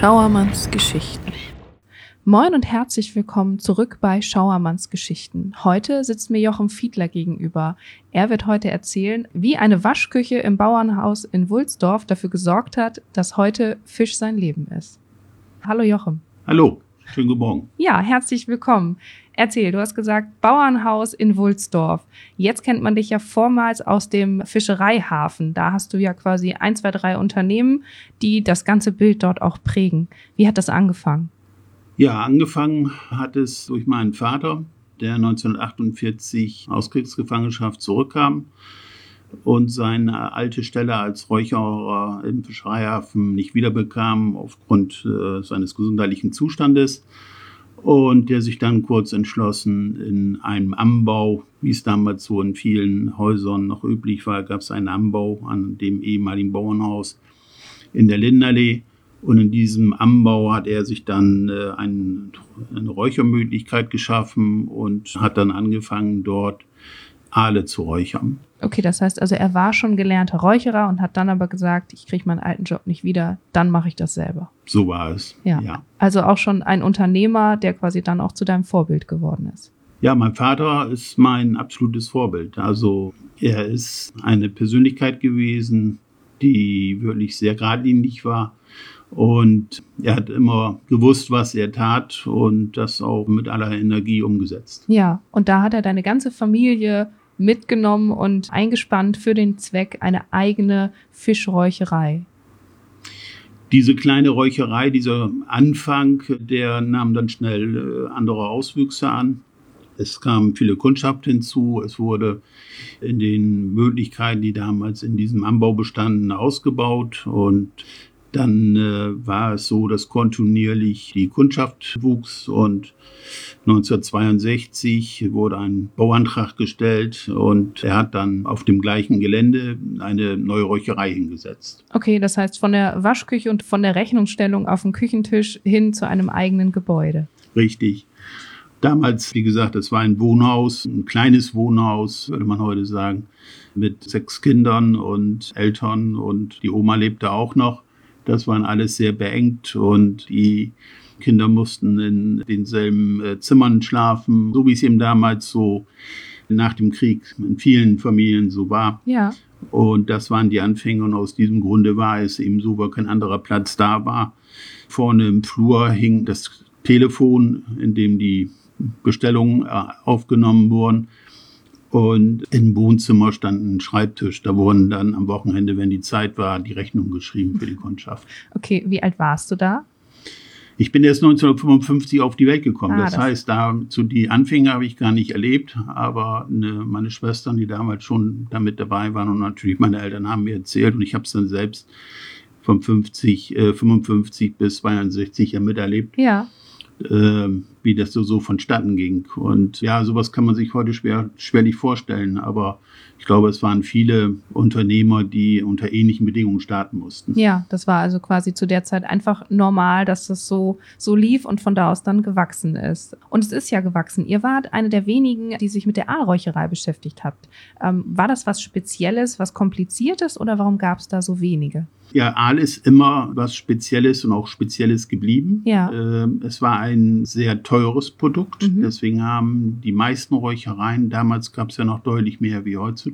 Schauermanns Geschichten. Moin und herzlich willkommen zurück bei Schauermanns Geschichten. Heute sitzt mir Jochen Fiedler gegenüber. Er wird heute erzählen, wie eine Waschküche im Bauernhaus in Wulsdorf dafür gesorgt hat, dass heute Fisch sein Leben ist. Hallo Jochen. Hallo, schönen guten Morgen. Ja, herzlich willkommen. Erzähl, du hast gesagt Bauernhaus in Wulsdorf. Jetzt kennt man dich ja vormals aus dem Fischereihafen. Da hast du ja quasi ein, zwei, drei Unternehmen, die das ganze Bild dort auch prägen. Wie hat das angefangen? Ja, angefangen hat es durch meinen Vater, der 1948 aus Kriegsgefangenschaft zurückkam und seine alte Stelle als Räucherer im Fischereihafen nicht wiederbekam aufgrund äh, seines gesundheitlichen Zustandes und der sich dann kurz entschlossen, in einem Anbau, wie es damals so in vielen Häusern noch üblich war, gab es einen Anbau an dem ehemaligen Bauernhaus in der Linderlee. Und in diesem Anbau hat er sich dann äh, ein, eine Räuchermöglichkeit geschaffen und hat dann angefangen, dort Aale zu räuchern. Okay, das heißt also, er war schon gelernter Räucherer und hat dann aber gesagt, ich kriege meinen alten Job nicht wieder, dann mache ich das selber. So war es. Ja. ja. Also auch schon ein Unternehmer, der quasi dann auch zu deinem Vorbild geworden ist. Ja, mein Vater ist mein absolutes Vorbild. Also er ist eine Persönlichkeit gewesen, die wirklich sehr geradlinig war. Und er hat immer gewusst, was er tat und das auch mit aller Energie umgesetzt. Ja, und da hat er deine ganze Familie mitgenommen und eingespannt für den Zweck eine eigene Fischräucherei. Diese kleine Räucherei, dieser Anfang, der nahm dann schnell äh, andere Auswüchse an. Es kamen viele Kundschaft hinzu. Es wurde in den Möglichkeiten, die damals in diesem Anbau bestanden, ausgebaut. Und dann äh, war es so, dass kontinuierlich die Kundschaft wuchs und 1962 wurde ein Bauantrag gestellt und er hat dann auf dem gleichen Gelände eine neue Räucherei hingesetzt. Okay, das heißt von der Waschküche und von der Rechnungsstellung auf dem Küchentisch hin zu einem eigenen Gebäude. Richtig. Damals, wie gesagt, es war ein Wohnhaus, ein kleines Wohnhaus, würde man heute sagen, mit sechs Kindern und Eltern und die Oma lebte auch noch. Das waren alles sehr beengt und die Kinder mussten in denselben äh, Zimmern schlafen, so wie es eben damals so nach dem Krieg in vielen Familien so war. Ja. Und das waren die Anfänge und aus diesem Grunde war es eben so, weil kein anderer Platz da war. Vorne im Flur hing das Telefon, in dem die Bestellungen äh, aufgenommen wurden. Und im Wohnzimmer stand ein Schreibtisch. Da wurden dann am Wochenende, wenn die Zeit war, die Rechnungen geschrieben für die Kundschaft. Okay, wie alt warst du da? Ich bin erst 1955 auf die Welt gekommen. Ah, das, das, heißt, da zu die Anfänge habe ich gar nicht erlebt, aber eine, meine Schwestern, die damals schon damit dabei waren und natürlich meine Eltern haben mir erzählt und ich habe es dann selbst von 50, äh, 55 bis 62 ja miterlebt. Ja äh, wie das so, so vonstatten ging. Und ja, sowas kann man sich heute schwer, schwerlich vorstellen. Aber ich glaube, es waren viele Unternehmer, die unter ähnlichen Bedingungen starten mussten. Ja, das war also quasi zu der Zeit einfach normal, dass das so, so lief und von da aus dann gewachsen ist. Und es ist ja gewachsen. Ihr wart eine der wenigen, die sich mit der Aalräucherei beschäftigt habt. Ähm, war das was Spezielles, was Kompliziertes oder warum gab es da so wenige? Ja, Aal ist immer was Spezielles und auch Spezielles geblieben. Ja. Ähm, es war ein sehr teures Produkt, mhm. deswegen haben die meisten Räuchereien, damals gab es ja noch deutlich mehr wie heutzutage,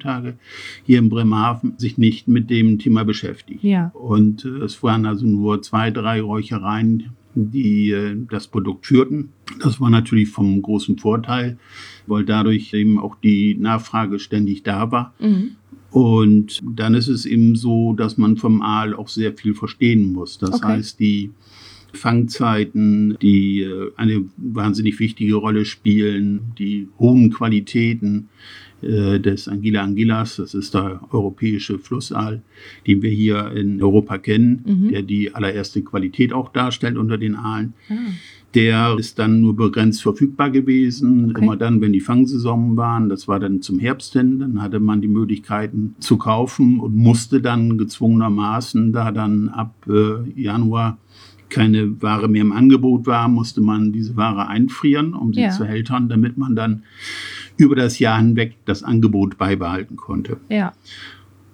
hier in Bremerhaven sich nicht mit dem Thema beschäftigt. Ja. Und äh, es waren also nur zwei, drei Räuchereien, die äh, das Produkt führten. Das war natürlich vom großen Vorteil, weil dadurch eben auch die Nachfrage ständig da war. Mhm. Und dann ist es eben so, dass man vom Aal auch sehr viel verstehen muss. Das okay. heißt, die Fangzeiten, die äh, eine wahnsinnig wichtige Rolle spielen, die hohen Qualitäten äh, des Anguilla anguillas, das ist der europäische Flussaal, den wir hier in Europa kennen, mhm. der die allererste Qualität auch darstellt unter den Aalen. Ah. Der ist dann nur begrenzt verfügbar gewesen, okay. immer dann, wenn die Fangsaison waren. Das war dann zum Herbst hin. Dann hatte man die Möglichkeiten zu kaufen und musste dann gezwungenermaßen, da dann ab äh, Januar keine Ware mehr im Angebot war, musste man diese Ware einfrieren, um sie ja. zu hältern, damit man dann über das Jahr hinweg das Angebot beibehalten konnte. Ja.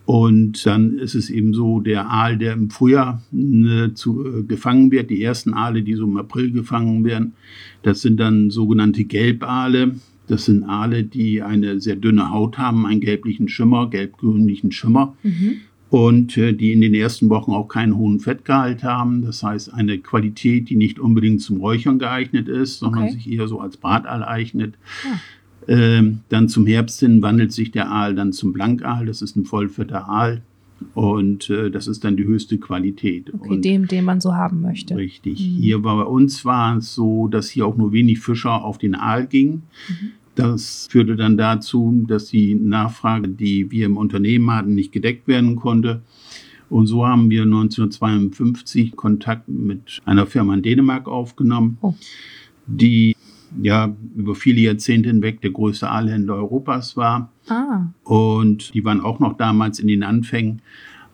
Und dann ist es eben so, der Aal, der im Frühjahr äh, zu, äh, gefangen wird, die ersten Aale, die so im April gefangen werden, das sind dann sogenannte Gelbaale. Das sind Aale, die eine sehr dünne Haut haben, einen gelblichen Schimmer, gelb-grünlichen Schimmer. Mhm. Und äh, die in den ersten Wochen auch keinen hohen Fettgehalt haben. Das heißt, eine Qualität, die nicht unbedingt zum Räuchern geeignet ist, sondern okay. sich eher so als Brataal eignet. Ja. Ähm, dann zum Herbst hin wandelt sich der Aal dann zum Blankaal. Das ist ein vollfetter Aal. Und äh, das ist dann die höchste Qualität. Okay, und dem, den man so haben möchte. Richtig. Mhm. Hier war bei uns war es so, dass hier auch nur wenig Fischer auf den Aal gingen. Mhm. Das führte dann dazu, dass die Nachfrage, die wir im Unternehmen hatten, nicht gedeckt werden konnte. Und so haben wir 1952 Kontakt mit einer Firma in Dänemark aufgenommen, oh. die ja über viele Jahrzehnte hinweg der größte Aalhändler Europas war. Ah. Und die waren auch noch damals in den Anfängen.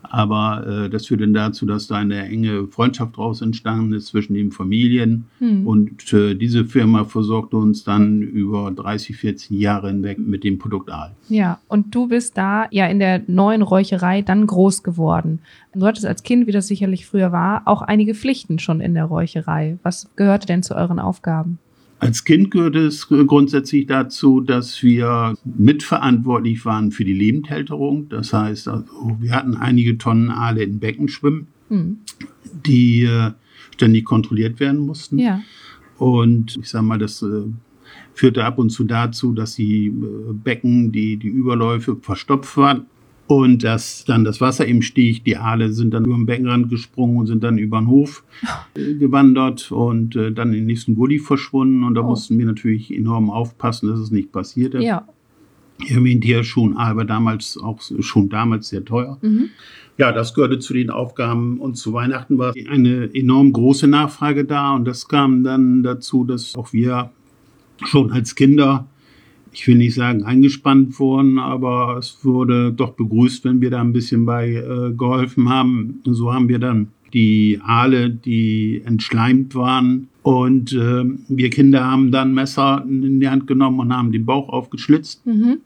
Aber äh, das führte dann dazu, dass da eine enge Freundschaft daraus entstanden ist zwischen den Familien. Hm. Und äh, diese Firma versorgte uns dann über 30, 40 Jahre hinweg mit dem Produkt Aal. Ja, und du bist da ja in der neuen Räucherei dann groß geworden. Du hattest als Kind, wie das sicherlich früher war, auch einige Pflichten schon in der Räucherei. Was gehörte denn zu euren Aufgaben? Als Kind gehört es grundsätzlich dazu, dass wir mitverantwortlich waren für die Lebendhälterung. Das heißt, also, wir hatten einige Tonnen Aale in Becken schwimmen, mhm. die äh, ständig kontrolliert werden mussten. Ja. Und ich sage mal, das äh, führte ab und zu dazu, dass die äh, Becken, die, die Überläufe verstopft waren und dass dann das Wasser im stieg. Die Aale sind dann über den Beckenrand gesprungen und sind dann über den Hof äh, gewandert und äh, dann in den nächsten Gully verschwunden. Und da oh. mussten wir natürlich enorm aufpassen, dass es nicht passierte. Ja. Erwähnt hier schon, aber damals auch schon damals sehr teuer. Mhm. Ja, das gehörte zu den Aufgaben. Und zu Weihnachten war eine enorm große Nachfrage da. Und das kam dann dazu, dass auch wir schon als Kinder ich will nicht sagen eingespannt wurden, aber es wurde doch begrüßt, wenn wir da ein bisschen bei äh, geholfen haben. So haben wir dann die Aale, die entschleimt waren. Und äh, wir Kinder haben dann Messer in die Hand genommen und haben den Bauch aufgeschlitzt. Mhm.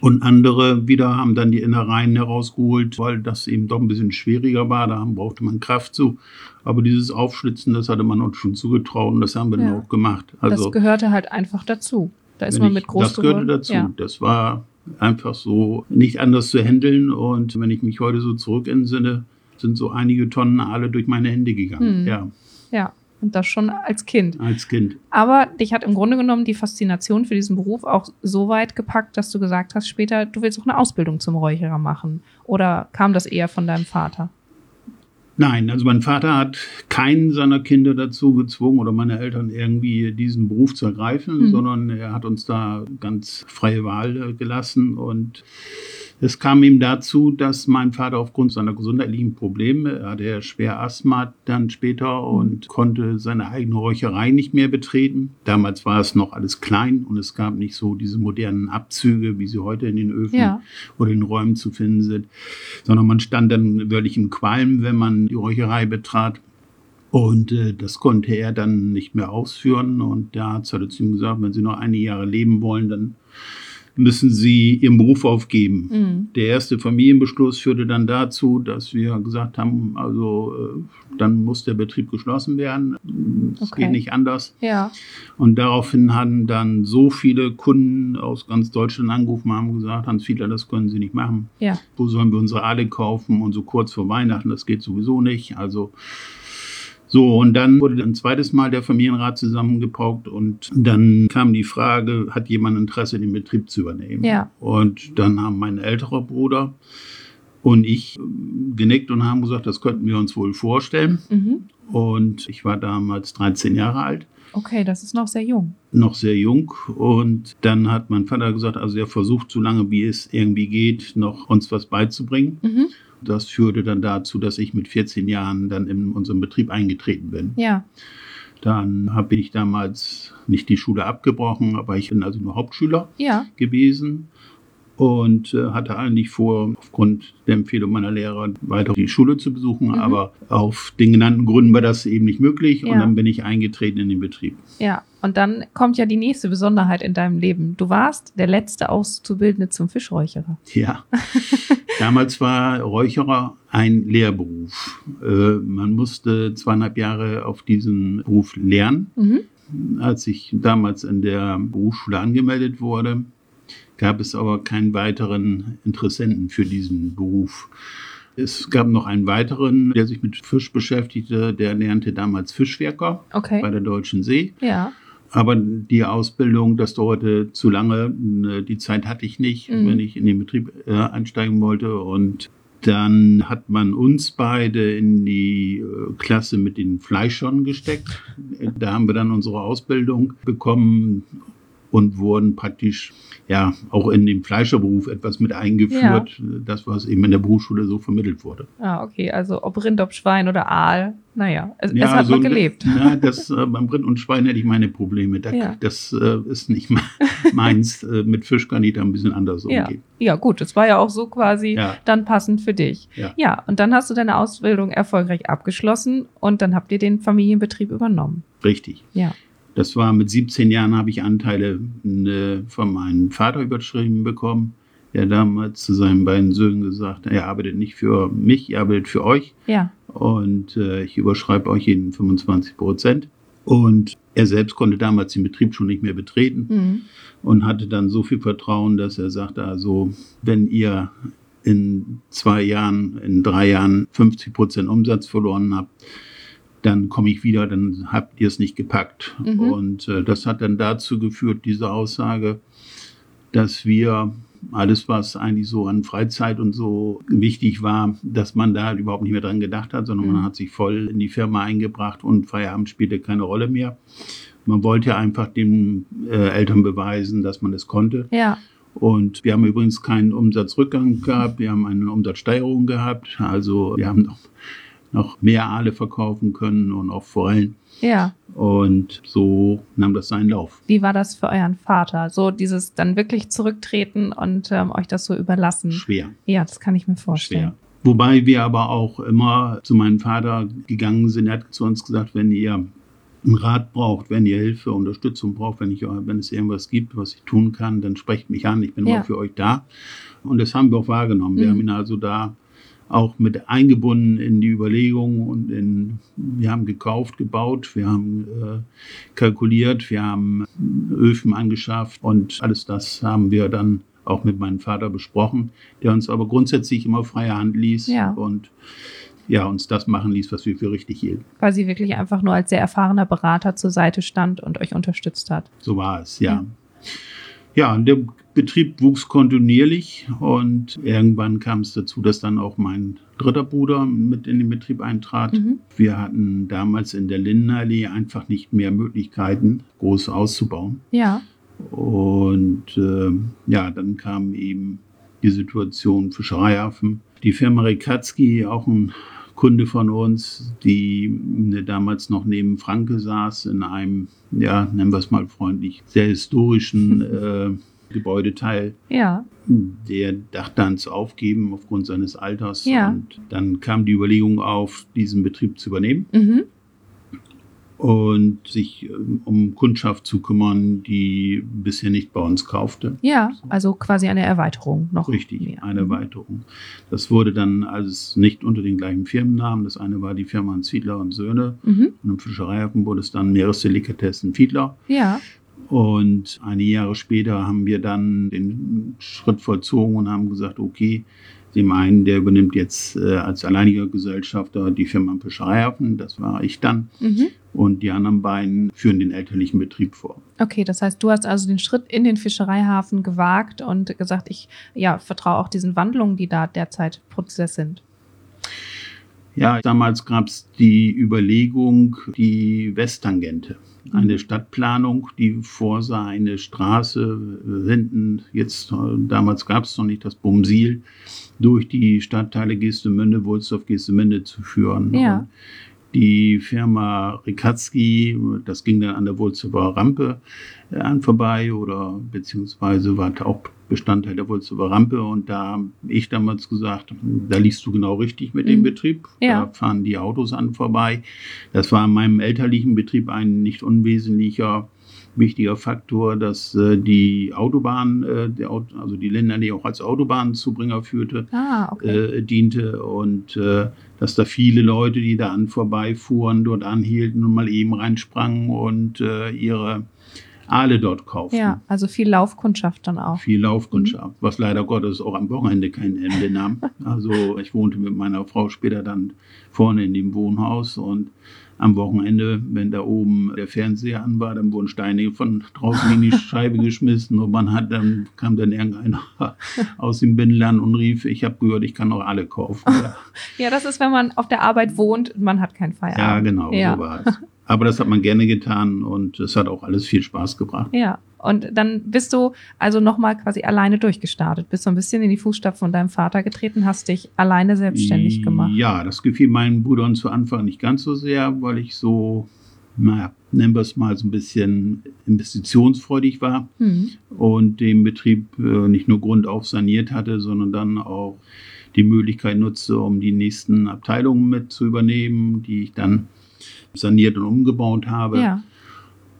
Und andere wieder haben dann die Innereien herausgeholt, weil das eben doch ein bisschen schwieriger war. Da brauchte man Kraft zu. Aber dieses Aufschlitzen, das hatte man uns schon zugetraut und das haben wir ja. dann auch gemacht. Also, das gehörte halt einfach dazu. Da ist man mit groß Das gehörte dazu. Ja. Das war einfach so nicht anders zu handeln. Und wenn ich mich heute so zurück entsinne, sind so einige Tonnen alle durch meine Hände gegangen. Hm. Ja. Ja. Und das schon als Kind. Als Kind. Aber dich hat im Grunde genommen die Faszination für diesen Beruf auch so weit gepackt, dass du gesagt hast, später, du willst auch eine Ausbildung zum Räucherer machen. Oder kam das eher von deinem Vater? Nein, also mein Vater hat keinen seiner Kinder dazu gezwungen oder meine Eltern irgendwie diesen Beruf zu ergreifen, mhm. sondern er hat uns da ganz freie Wahl äh, gelassen und es kam ihm dazu, dass mein Vater aufgrund seiner gesundheitlichen Probleme, er hatte schwer Asthma dann später und konnte seine eigene Räucherei nicht mehr betreten. Damals war es noch alles klein und es gab nicht so diese modernen Abzüge, wie sie heute in den Öfen ja. oder in Räumen zu finden sind, sondern man stand dann wirklich im Qualm, wenn man die Räucherei betrat. Und äh, das konnte er dann nicht mehr ausführen. Und der Arzt hatte zu ihm gesagt, wenn Sie noch einige Jahre leben wollen, dann müssen sie ihren Beruf aufgeben. Mhm. Der erste Familienbeschluss führte dann dazu, dass wir gesagt haben, also äh, dann muss der Betrieb geschlossen werden. Es okay. geht nicht anders. Ja. Und daraufhin haben dann so viele Kunden aus ganz Deutschland angerufen, haben gesagt, Hans Fiedler, das können Sie nicht machen. Ja. Wo sollen wir unsere Aale kaufen? Und so kurz vor Weihnachten, das geht sowieso nicht. Also so, und dann wurde ein zweites Mal der Familienrat zusammengepaukt und dann kam die Frage, hat jemand Interesse, den Betrieb zu übernehmen? Ja. Und dann haben mein älterer Bruder und ich genickt und haben gesagt, das könnten wir uns wohl vorstellen. Mhm. Und ich war damals 13 Jahre alt. Okay, das ist noch sehr jung. Noch sehr jung. Und dann hat mein Vater gesagt, also er versucht, so lange wie es irgendwie geht, noch uns was beizubringen. Mhm. Das führte dann dazu, dass ich mit 14 Jahren dann in unserem Betrieb eingetreten bin. Ja. Dann habe ich damals nicht die Schule abgebrochen, aber ich bin also nur Hauptschüler ja. gewesen. Und äh, hatte eigentlich vor, aufgrund der Empfehlung meiner Lehrer weiter die Schule zu besuchen, mhm. aber auf den genannten Gründen war das eben nicht möglich ja. und dann bin ich eingetreten in den Betrieb. Ja, und dann kommt ja die nächste Besonderheit in deinem Leben. Du warst der letzte Auszubildende zum Fischräucherer. Ja, damals war Räucherer ein Lehrberuf. Äh, man musste zweieinhalb Jahre auf diesen Beruf lernen. Mhm. Als ich damals in der Berufsschule angemeldet wurde, gab es aber keinen weiteren Interessenten für diesen Beruf. Es gab noch einen weiteren, der sich mit Fisch beschäftigte, der lernte damals Fischwerker okay. bei der Deutschen See. Ja. Aber die Ausbildung, das dauerte zu lange. Die Zeit hatte ich nicht, mhm. wenn ich in den Betrieb äh, einsteigen wollte. Und dann hat man uns beide in die äh, Klasse mit den Fleischern gesteckt. Da haben wir dann unsere Ausbildung bekommen und wurden praktisch ja auch in den Fleischerberuf etwas mit eingeführt, ja. das was eben in der Berufsschule so vermittelt wurde. Ah, okay, also ob Rind, ob Schwein oder Aal, naja, es, ja, es hat also, man gelebt. Na, das, äh, beim Rind und Schwein hätte ich meine Probleme. Da, ja. Das äh, ist nicht meins. äh, mit Fisch kann ich da ein bisschen anders umgehen. Ja, gut, das war ja auch so quasi dann passend für dich. Ja. ja, und dann hast du deine Ausbildung erfolgreich abgeschlossen und dann habt ihr den Familienbetrieb übernommen. Richtig. Ja. Das war mit 17 Jahren habe ich Anteile äh, von meinem Vater überschrieben bekommen, der damals zu seinen beiden Söhnen gesagt hat, er arbeitet nicht für mich, er arbeitet für euch. Ja. Und äh, ich überschreibe euch jeden 25 Prozent. Und er selbst konnte damals den Betrieb schon nicht mehr betreten mhm. und hatte dann so viel Vertrauen, dass er sagte, also wenn ihr in zwei Jahren, in drei Jahren 50 Prozent Umsatz verloren habt, dann komme ich wieder, dann habt ihr es nicht gepackt. Mhm. Und äh, das hat dann dazu geführt, diese Aussage, dass wir alles, was eigentlich so an Freizeit und so wichtig war, dass man da überhaupt nicht mehr dran gedacht hat, sondern mhm. man hat sich voll in die Firma eingebracht und Feierabend spielte keine Rolle mehr. Man wollte einfach den äh, Eltern beweisen, dass man es konnte. Ja. Und wir haben übrigens keinen Umsatzrückgang gehabt, wir haben eine Umsatzsteigerung gehabt. Also wir haben noch noch mehr Aale verkaufen können und auch Forellen. Ja. Und so nahm das seinen Lauf. Wie war das für euren Vater? So dieses dann wirklich zurücktreten und ähm, euch das so überlassen? Schwer. Ja, das kann ich mir vorstellen. Schwer. Wobei wir aber auch immer zu meinem Vater gegangen sind. Er hat zu uns gesagt, wenn ihr einen Rat braucht, wenn ihr Hilfe, Unterstützung braucht, wenn, ich, wenn es irgendwas gibt, was ich tun kann, dann sprecht mich an. Ich bin ja. immer für euch da. Und das haben wir auch wahrgenommen. Mhm. Wir haben ihn also da auch mit eingebunden in die Überlegungen und in, wir haben gekauft, gebaut, wir haben äh, kalkuliert, wir haben Öfen angeschafft und alles das haben wir dann auch mit meinem Vater besprochen, der uns aber grundsätzlich immer freie Hand ließ ja. und ja, uns das machen ließ, was wir für richtig hielten. Quasi wirklich einfach nur als sehr erfahrener Berater zur Seite stand und euch unterstützt hat. So war es, ja. Ja, ja und der Betrieb wuchs kontinuierlich und irgendwann kam es dazu, dass dann auch mein dritter Bruder mit in den Betrieb eintrat. Mhm. Wir hatten damals in der Lindenallee einfach nicht mehr Möglichkeiten, groß auszubauen. Ja. Und äh, ja, dann kam eben die Situation Fischereihafen. Die Firma Rekatski, auch ein Kunde von uns, die äh, damals noch neben Franke saß, in einem, ja, nennen wir es mal freundlich, sehr historischen äh, Gebäudeteil. Ja. Der dachte zu aufgeben aufgrund seines Alters. Ja. Und dann kam die Überlegung auf, diesen Betrieb zu übernehmen. Mhm. Und sich ähm, um Kundschaft zu kümmern, die bisher nicht bei uns kaufte. Ja, also quasi eine Erweiterung noch. Richtig, mehr. eine Erweiterung. Das wurde dann alles nicht unter den gleichen Firmennamen. Das eine war die Firma Fiedler und Söhne. Mhm. Und im Fischereihafen wurde es dann Meeresdelikatessen Fiedler. Ja. Und einige Jahre später haben wir dann den Schritt vollzogen und haben gesagt, okay, dem einen, der übernimmt jetzt äh, als alleiniger Gesellschafter die Firma Fischereihafen, das war ich dann. Mhm. Und die anderen beiden führen den elterlichen Betrieb vor. Okay, das heißt, du hast also den Schritt in den Fischereihafen gewagt und gesagt, ich ja, vertraue auch diesen Wandlungen, die da derzeit Prozess sind. Ja, damals gab es die Überlegung, die Westtangente eine Stadtplanung, die vorsah, eine Straße hinten, jetzt damals gab es noch nicht das Bumsil, durch die Stadtteile Gestemünde, Wulsdorf, Gestemünde zu führen. Ja. die Firma Rikatski, das ging dann an der Wurzelbauer Rampe äh, an vorbei oder beziehungsweise war auch Bestandteil der Wurzelbauer Rampe und da habe ich damals gesagt, da liegst du genau richtig mit dem Mhm. Betrieb. Ja. Da fahren die Autos an vorbei. Das war in meinem elterlichen Betrieb ein nicht unwesentlicher wichtiger Faktor, dass äh, die Autobahn, äh, der, Aut- also die Ländernähe auch als Autobahnzubringer führte Ah, okay. äh, diente und äh, dass da viele Leute, die da an vorbeifuhren, dort anhielten und mal eben reinsprangen und äh, ihre Aale dort kauften. ja, also viel Laufkundschaft dann auch. Viel Laufkundschaft, was leider Gottes auch am Wochenende kein Ende nahm. Also ich wohnte mit meiner Frau später dann vorne in dem Wohnhaus und am Wochenende, wenn da oben der Fernseher an war, dann wurden Steine von draußen in die Scheibe geschmissen und man hat dann kam dann irgendeiner aus dem Binnenland und rief, ich habe gehört, ich kann auch alle kaufen. Ja, Ja, das ist, wenn man auf der Arbeit wohnt, man hat keinen ja Feierabend. genau, Ja. so war es. Aber das hat man gerne getan und es hat auch alles viel Spaß gebracht. Ja, und dann bist du also nochmal quasi alleine durchgestartet, bist so ein bisschen in die Fußstapfen von deinem Vater getreten, hast dich alleine selbstständig gemacht. Ja, das gefiel meinen Brüdern zu Anfang nicht ganz so sehr, weil ich so, naja, nennen wir es mal so ein bisschen investitionsfreudig war Hm. und den Betrieb äh, nicht nur grundauf saniert hatte, sondern dann auch die Möglichkeit nutzte, um die nächsten Abteilungen mit zu übernehmen, die ich dann saniert und umgebaut habe. Ja,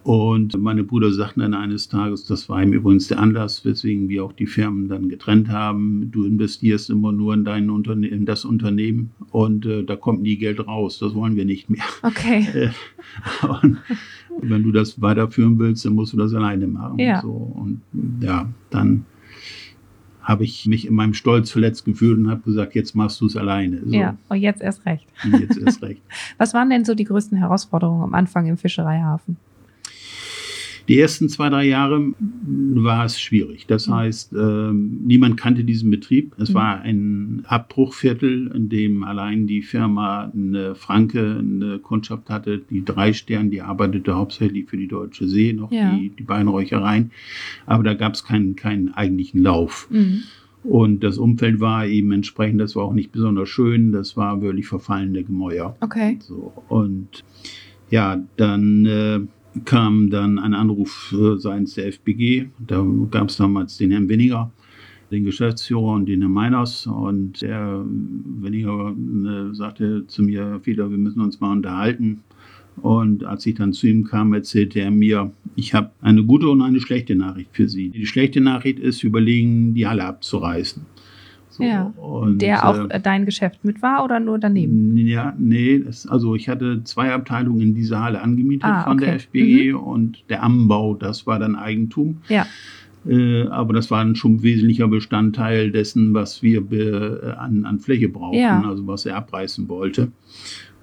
Und meine Brüder sagten dann eines Tages, das war ihm übrigens der Anlass, weswegen wir auch die Firmen dann getrennt haben. Du investierst immer nur in, dein Unterne in das Unternehmen und äh, da kommt nie Geld raus. Das wollen wir nicht mehr. okay. Äh, und wenn du das weiterführen willst, dann musst du das alleine machen. Ja. So. Und ja, dann habe ich mich in meinem Stolz verletzt gefühlt und habe gesagt, jetzt machst du es alleine. So. Ja, und jetzt erst recht. Und jetzt erst recht. Was waren denn so die größten Herausforderungen am Anfang im Fischereihafen? Die ersten zwei, drei Jahre war es schwierig. Das Mhm. heißt, ähm, niemand kannte diesen Betrieb. Es Mhm. war ein Abbruchviertel, in dem allein die Firma eine Franke eine Kundschaft hatte, die drei Sterne, die arbeitete hauptsächlich für die Deutsche See, noch Ja. die, die Beinräuchereien. Aber da gab es keinen, keinen eigentlichen Lauf. Mhm. Und das Umfeld war eben entsprechend, das war auch nicht besonders schön, das war wirklich verfallende Gemäuer. Okay. So, und ja, dann äh, kam dann ein Anruf seitens der FBG. Da gab es damals den Herrn Weniger, den Geschäftsführer und den Herrn Meiners. Und der Weniger äh, sagte zu mir, Fiedler, wir müssen uns mal unterhalten. Und als ich dann zu ihm kam, erzählte er mir, ich habe eine gute und eine schlechte Nachricht für Sie. Die schlechte Nachricht ist, überlegen, die Halle abzureißen. So, Ja. und, Der auch äh, äh, dein Geschäft mit war oder nur daneben? ja, nee, das, also ich hatte zwei Abteilungen in dieser Halle angemietet Ah, von der okay. FBG und der Anbau, das war dann Eigentum. Ja. Äh, aber das war dann schon ein wesentlicher Bestandteil dessen, was wir be, äh, an, an Fläche brauchten, Ja. also was er abreißen wollte.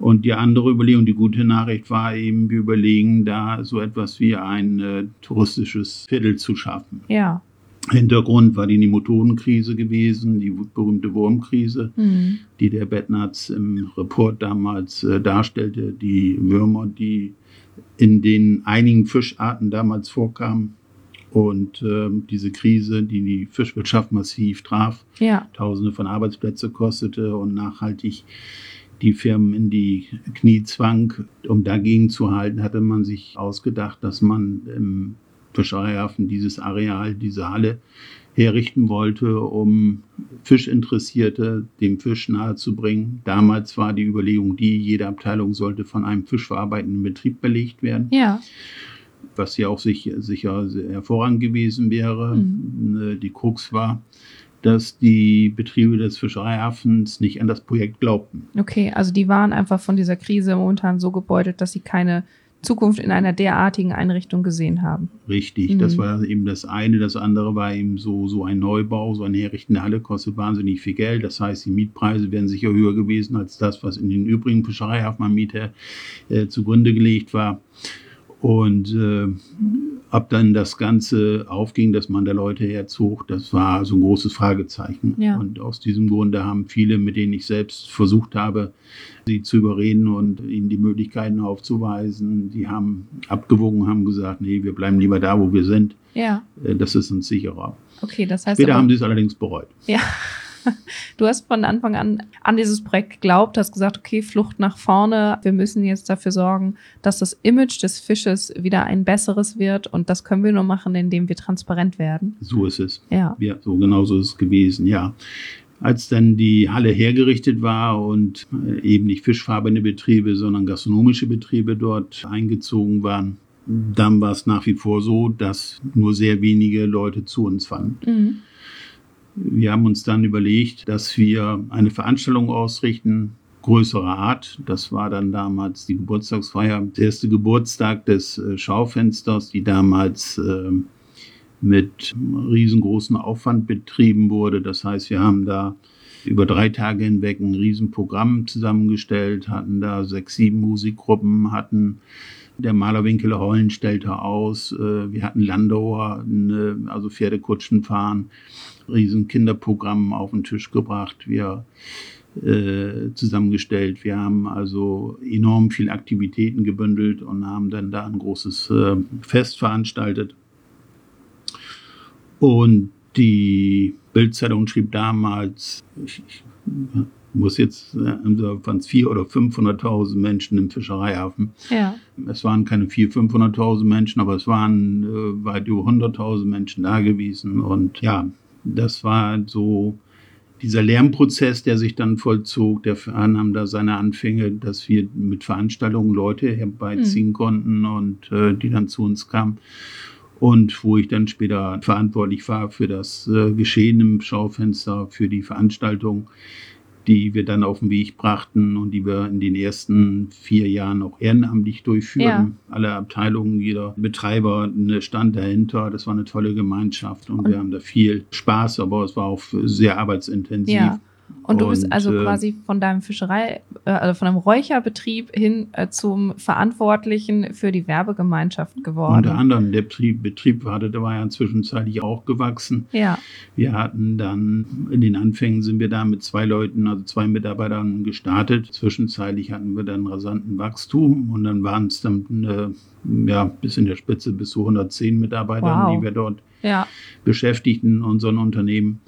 Und die andere Überlegung, die gute Nachricht war eben, wir überlegen da so etwas wie ein äh, touristisches Viertel zu schaffen. Ja. Hintergrund war die Nemotodenkrise gewesen, die berühmte Wurmkrise Mhm. die der Bettnarz im Report damals äh, darstellte, die Würmer, die in den einigen Fischarten damals vorkamen. Und ähm, diese Krise, die die Fischwirtschaft massiv traf, Ja. Tausende von Arbeitsplätze kostete und nachhaltig die Firmen in die Knie zwang. Um dagegen zu halten, hatte man sich ausgedacht, dass man im Fischereihafen dieses Areal, diese Halle herrichten wollte, um Fischinteressierte dem Fisch nahezubringen. Damals war die Überlegung die, jede Abteilung sollte von einem fischverarbeitenden Betrieb belegt werden Ja. was ja auch sich, sicher hervorragend gewesen wäre. Mhm. Äh, Die Krux war, dass die Betriebe des Fischereihafens nicht an das Projekt glaubten. Okay, also die waren einfach von dieser Krise momentan so gebeutelt, dass sie keine Zukunft in einer derartigen Einrichtung gesehen haben. Richtig, Mhm. das war eben das eine. Das andere war eben so, so ein Neubau, so eine herrichtende Halle kostet wahnsinnig viel Geld. Das heißt, die Mietpreise wären sicher höher gewesen als das, was in den übrigen Fischereihafenanbieter äh, zugrunde gelegt war. Und äh, ob dann das Ganze aufging, dass man da Leute herzog, das war so ein großes Fragezeichen. Ja. Und aus diesem Grunde haben viele, mit denen ich selbst versucht habe, sie zu überreden und ihnen die Möglichkeiten aufzuweisen, die haben abgewogen, haben gesagt, nee, wir bleiben lieber da, wo wir sind. Ja. Äh, Das ist uns sicherer. Okay, das heißt Später aber, haben sie es allerdings bereut. ja. Du hast von Anfang an an dieses Projekt geglaubt, hast gesagt, okay, Flucht nach vorne. Wir müssen jetzt dafür sorgen, dass das Image des Fisches wieder ein besseres wird. Und das können wir nur machen, indem wir transparent werden. So ist es. Ja. Ja, so genau so ist es gewesen, ja. Als dann die Halle hergerichtet war und äh, eben nicht fischfarbene Betriebe, sondern gastronomische Betriebe dort eingezogen waren, dann war es nach wie vor so, dass nur sehr wenige Leute zu uns fanden. Mhm. Wir haben uns dann überlegt, dass wir eine Veranstaltung ausrichten, größerer Art. Das war dann damals die Geburtstagsfeier, der erste Geburtstag des äh, Schaufensters, die damals äh, mit riesengroßen Aufwand betrieben wurde. Das heißt, wir haben da über drei Tage hinweg ein Riesenprogramm zusammengestellt, hatten da sechs, sieben Musikgruppen, hatten der Malerwinkel Hollen stellte aus, äh, wir hatten Landauer, eine, also Pferdekutschen fahren, riesen Kinderprogramm auf den Tisch gebracht, wir äh, zusammengestellt. Wir haben also enorm viel Aktivitäten gebündelt und haben dann da ein großes äh, Fest veranstaltet. Und die Bildzeitung schrieb damals, ich, ich muss jetzt waren es 400.000 oder 500.000 Menschen im Fischereihafen. Ja. Es waren keine 400.000, 500.000 Menschen, aber es waren äh, weit über 100.000 Menschen da gewesen. Und ja, das war so dieser Lernprozess, der sich dann vollzog. Der nahm da seine Anfänge, dass wir mit Veranstaltungen Leute herbeiziehen mhm. konnten und äh, die dann zu uns kamen und wo ich dann später verantwortlich war für das äh, Geschehen im Schaufenster, für die Veranstaltung, die wir dann auf den Weg brachten und die wir in den ersten vier Jahren auch ehrenamtlich durchführen. Ja. Alle Abteilungen, jeder Betreiber stand dahinter. Das war eine tolle Gemeinschaft und, und wir haben da viel Spaß, aber es war auch sehr arbeitsintensiv. Ja. Und du bist also äh, quasi von deinem Fischerei, äh, also von einem Räucherbetrieb hin äh, zum Verantwortlichen für die Werbegemeinschaft geworden. Unter anderem, der Betrieb, Betrieb hatte, der war ja zwischenzeitlich auch gewachsen. Ja. Wir hatten dann, in den Anfängen sind wir da mit zwei Leuten, also zwei Mitarbeitern gestartet. Zwischenzeitlich hatten wir dann rasanten Wachstum und dann waren es dann, äh, ja, bis in der Spitze bis zu 110 Mitarbeitern, wow. die wir dort ja. beschäftigten, unseren Unternehmen.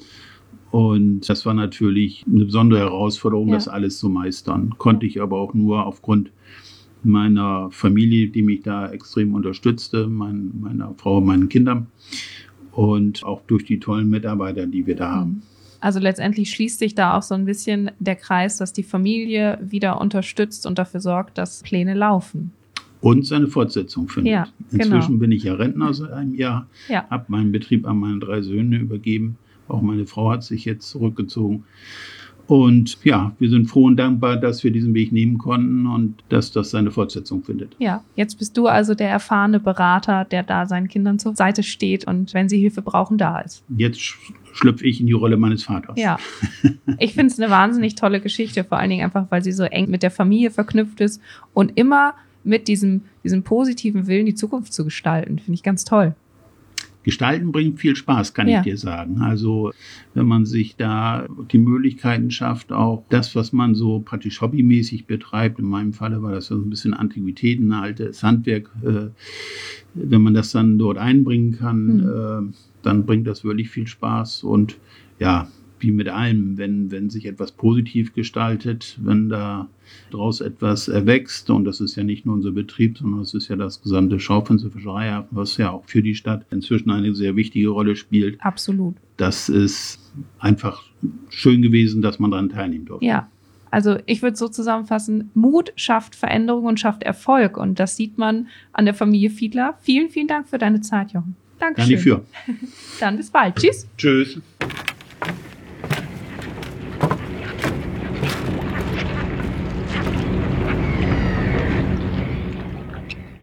Und das war natürlich eine besondere Herausforderung, ja. das alles zu meistern. Konnte ich aber auch nur aufgrund meiner Familie, die mich da extrem unterstützte, mein, meiner Frau, meinen Kindern und auch durch die tollen Mitarbeiter, die wir da mhm. haben. Also letztendlich schließt sich da auch so ein bisschen der Kreis, dass die Familie wieder unterstützt und dafür sorgt, dass Pläne laufen. Und seine Fortsetzung findet. Ja, Inzwischen genau. bin ich ja Rentner seit einem Jahr, ja. habe meinen Betrieb an meine drei Söhne übergeben auch meine Frau hat sich jetzt zurückgezogen. Und ja, wir sind froh und dankbar, dass wir diesen Weg nehmen konnten und dass das seine Fortsetzung findet. Ja, jetzt bist du also der erfahrene Berater, der da seinen Kindern zur Seite steht und wenn sie Hilfe brauchen, da ist. Jetzt schlüpfe ich in die Rolle meines Vaters. Ja, ich finde es eine wahnsinnig tolle Geschichte, vor allen Dingen einfach, weil sie so eng mit der Familie verknüpft ist und immer mit diesem, diesem positiven Willen, die Zukunft zu gestalten. Finde ich ganz toll. Gestalten bringt viel Spaß, kann ja. ich dir sagen. Also wenn man sich da die Möglichkeiten schafft, auch das, was man so praktisch hobbymäßig betreibt, in meinem Falle war das so ein bisschen Antiquitäten, altes Handwerk, äh, wenn man das dann dort einbringen kann, mhm. äh, dann bringt das wirklich viel Spaß und ja, wie mit allem, wenn, wenn sich etwas positiv gestaltet, wenn da daraus etwas erwächst, und das ist ja nicht nur unser Betrieb, sondern es ist ja das gesamte Schaufenster Fischereihafen, was ja auch für die Stadt inzwischen eine sehr wichtige Rolle spielt. Absolut. Das ist einfach schön gewesen, dass man daran teilnehmen durfte. Ja. Also ich würde so zusammenfassen, Mut schafft Veränderung und schafft Erfolg. Und das sieht man an der Familie Fiedler. Vielen, vielen Dank für deine Zeit, Jochen. Dankeschön. Danke für. Dann bis bald. Tschüss. Tschüss.